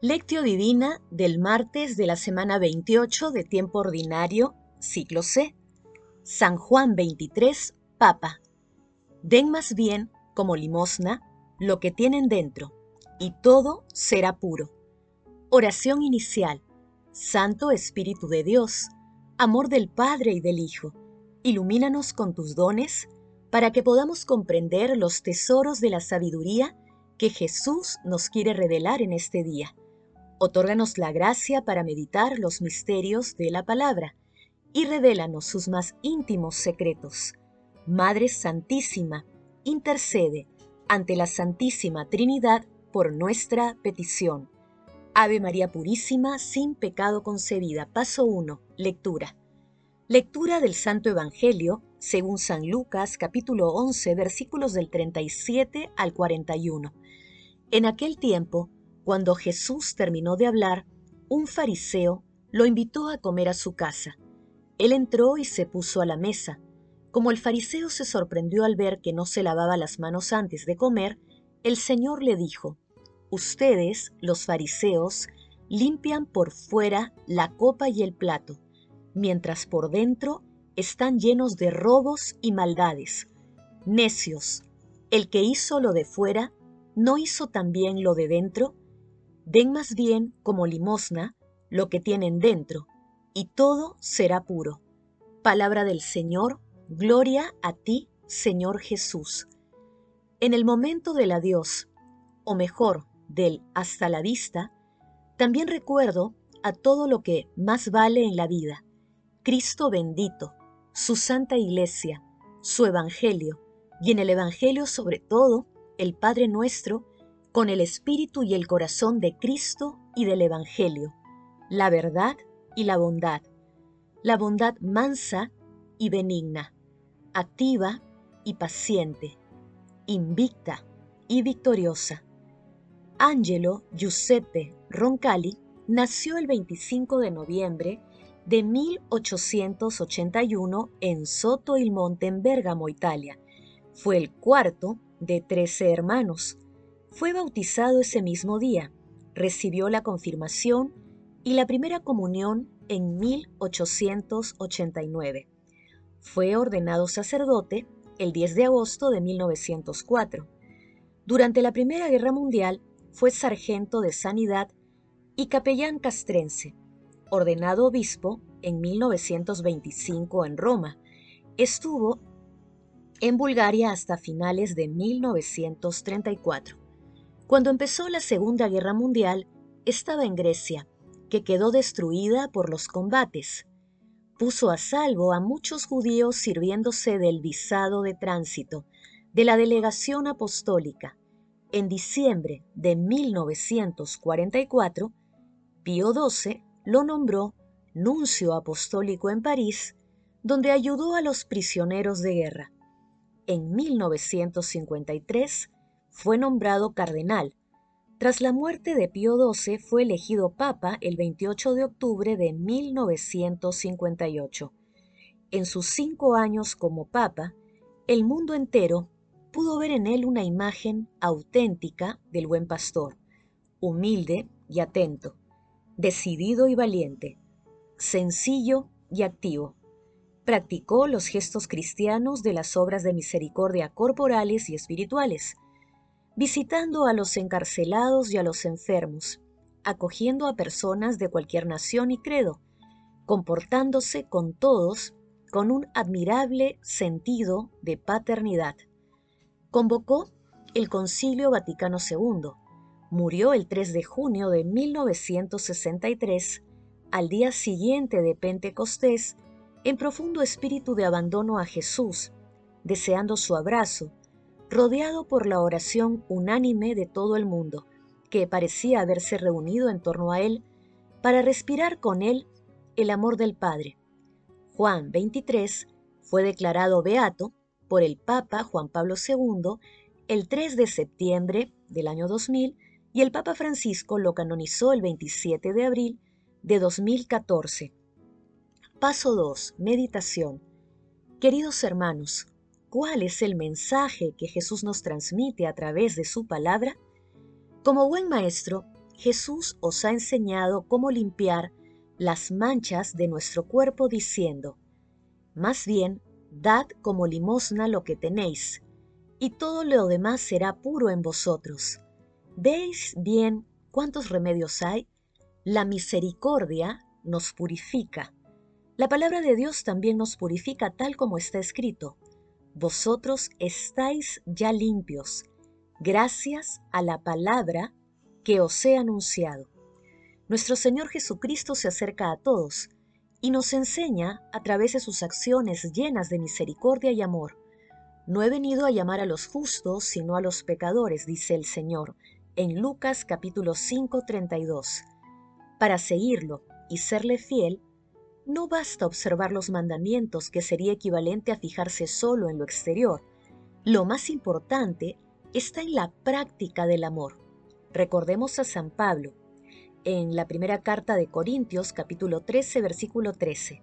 Lectio Divina del martes de la semana 28 de tiempo ordinario, ciclo C. San Juan 23, Papa. Den más bien, como limosna, lo que tienen dentro, y todo será puro. Oración inicial. Santo Espíritu de Dios, amor del Padre y del Hijo, ilumínanos con tus dones para que podamos comprender los tesoros de la sabiduría que Jesús nos quiere revelar en este día Otórganos la gracia para meditar los misterios de la palabra y revélanos sus más íntimos secretos. Madre Santísima, intercede ante la Santísima Trinidad por nuestra petición. Ave María Purísima, sin pecado concebida. Paso 1. Lectura. Lectura del Santo Evangelio, según San Lucas, capítulo 11, versículos del 37 al 41. En aquel tiempo, cuando Jesús terminó de hablar, un fariseo lo invitó a comer a su casa. Él entró y se puso a la mesa. Como el fariseo se sorprendió al ver que no se lavaba las manos antes de comer, el Señor le dijo, Ustedes, los fariseos, limpian por fuera la copa y el plato, mientras por dentro están llenos de robos y maldades. Necios, el que hizo lo de fuera, ¿no hizo también lo de dentro? Den más bien como limosna lo que tienen dentro, y todo será puro. Palabra del Señor, gloria a ti, Señor Jesús. En el momento del adiós, o mejor, del hasta la vista, también recuerdo a todo lo que más vale en la vida, Cristo bendito, su Santa Iglesia, su Evangelio, y en el Evangelio sobre todo, el Padre nuestro, con el espíritu y el corazón de Cristo y del Evangelio, la verdad y la bondad, la bondad mansa y benigna, activa y paciente, invicta y victoriosa. Angelo Giuseppe Roncalli nació el 25 de noviembre de 1881 en Soto il Monte en Bérgamo, Italia. Fue el cuarto de trece hermanos fue bautizado ese mismo día, recibió la confirmación y la primera comunión en 1889. Fue ordenado sacerdote el 10 de agosto de 1904. Durante la Primera Guerra Mundial fue sargento de sanidad y capellán castrense, ordenado obispo en 1925 en Roma. Estuvo en Bulgaria hasta finales de 1934. Cuando empezó la Segunda Guerra Mundial, estaba en Grecia, que quedó destruida por los combates. Puso a salvo a muchos judíos sirviéndose del visado de tránsito de la delegación apostólica. En diciembre de 1944, Pío XII lo nombró nuncio apostólico en París, donde ayudó a los prisioneros de guerra. En 1953, fue nombrado cardenal. Tras la muerte de Pío XII fue elegido papa el 28 de octubre de 1958. En sus cinco años como papa, el mundo entero pudo ver en él una imagen auténtica del buen pastor, humilde y atento, decidido y valiente, sencillo y activo. Practicó los gestos cristianos de las obras de misericordia corporales y espirituales, visitando a los encarcelados y a los enfermos, acogiendo a personas de cualquier nación y credo, comportándose con todos con un admirable sentido de paternidad. Convocó el Concilio Vaticano II. Murió el 3 de junio de 1963, al día siguiente de Pentecostés, en profundo espíritu de abandono a Jesús, deseando su abrazo, rodeado por la oración unánime de todo el mundo, que parecía haberse reunido en torno a él para respirar con él el amor del Padre. Juan 23 fue declarado beato por el Papa Juan Pablo II el 3 de septiembre del año 2000 y el Papa Francisco lo canonizó el 27 de abril de 2014. Paso 2. Meditación. Queridos hermanos, ¿Cuál es el mensaje que Jesús nos transmite a través de su palabra? Como buen maestro, Jesús os ha enseñado cómo limpiar las manchas de nuestro cuerpo diciendo, más bien, dad como limosna lo que tenéis, y todo lo demás será puro en vosotros. ¿Veis bien cuántos remedios hay? La misericordia nos purifica. La palabra de Dios también nos purifica tal como está escrito. Vosotros estáis ya limpios, gracias a la palabra que os he anunciado. Nuestro Señor Jesucristo se acerca a todos y nos enseña a través de sus acciones llenas de misericordia y amor. No he venido a llamar a los justos, sino a los pecadores, dice el Señor, en Lucas capítulo 5, 32. Para seguirlo y serle fiel, no basta observar los mandamientos, que sería equivalente a fijarse solo en lo exterior. Lo más importante está en la práctica del amor. Recordemos a San Pablo, en la primera carta de Corintios capítulo 13 versículo 13.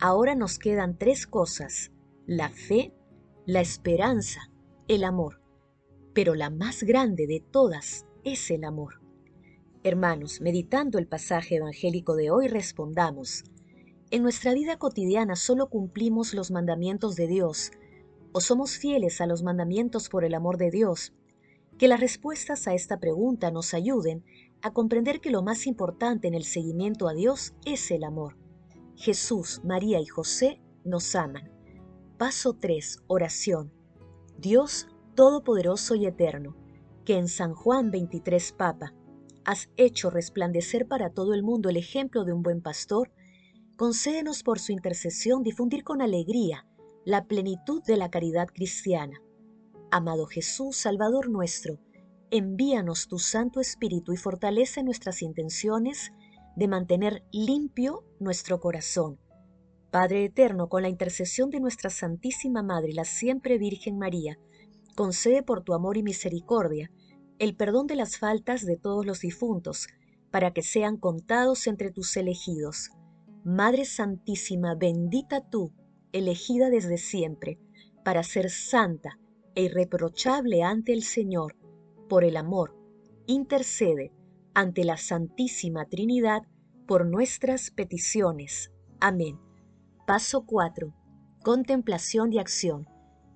Ahora nos quedan tres cosas, la fe, la esperanza, el amor. Pero la más grande de todas es el amor. Hermanos, meditando el pasaje evangélico de hoy, respondamos, ¿en nuestra vida cotidiana solo cumplimos los mandamientos de Dios o somos fieles a los mandamientos por el amor de Dios? Que las respuestas a esta pregunta nos ayuden a comprender que lo más importante en el seguimiento a Dios es el amor. Jesús, María y José nos aman. Paso 3. Oración. Dios Todopoderoso y Eterno, que en San Juan 23 Papa has hecho resplandecer para todo el mundo el ejemplo de un buen pastor, concédenos por su intercesión difundir con alegría la plenitud de la caridad cristiana. Amado Jesús, Salvador nuestro, envíanos tu Santo Espíritu y fortalece nuestras intenciones de mantener limpio nuestro corazón. Padre Eterno, con la intercesión de nuestra Santísima Madre, la siempre Virgen María, concede por tu amor y misericordia el perdón de las faltas de todos los difuntos, para que sean contados entre tus elegidos. Madre Santísima, bendita tú, elegida desde siempre, para ser santa e irreprochable ante el Señor, por el amor, intercede ante la Santísima Trinidad por nuestras peticiones. Amén. Paso 4. Contemplación y acción.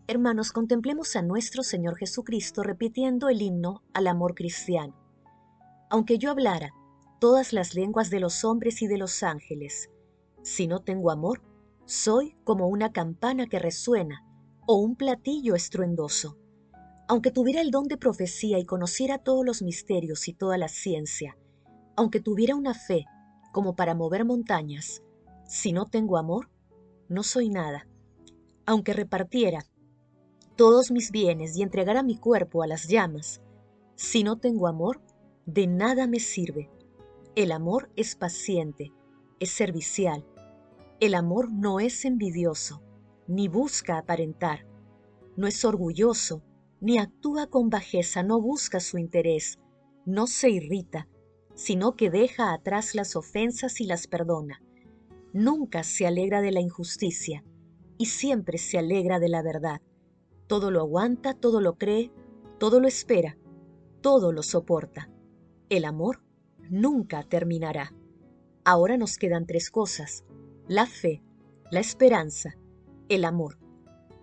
Hermanos, contemplemos a nuestro Señor Jesucristo repitiendo el himno al amor cristiano. Aunque yo hablara todas las lenguas de los hombres y de los ángeles, si no tengo amor, soy como una campana que resuena o un platillo estruendoso. Aunque tuviera el don de profecía y conociera todos los misterios y toda la ciencia, aunque tuviera una fe como para mover montañas, si no tengo amor, no soy nada. Aunque repartiera todos mis bienes y entregara mi cuerpo a las llamas, si no tengo amor, de nada me sirve. El amor es paciente, es servicial. El amor no es envidioso, ni busca aparentar. No es orgulloso, ni actúa con bajeza, no busca su interés, no se irrita, sino que deja atrás las ofensas y las perdona. Nunca se alegra de la injusticia y siempre se alegra de la verdad. Todo lo aguanta, todo lo cree, todo lo espera, todo lo soporta. El amor nunca terminará. Ahora nos quedan tres cosas, la fe, la esperanza, el amor.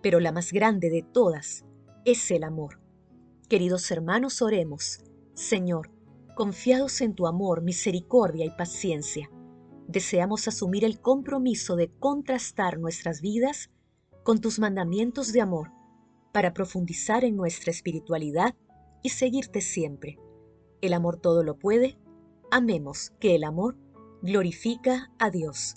Pero la más grande de todas es el amor. Queridos hermanos, oremos. Señor, confiados en tu amor, misericordia y paciencia, deseamos asumir el compromiso de contrastar nuestras vidas con tus mandamientos de amor para profundizar en nuestra espiritualidad y seguirte siempre. El amor todo lo puede. Amemos que el amor glorifica a Dios.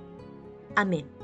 Amén.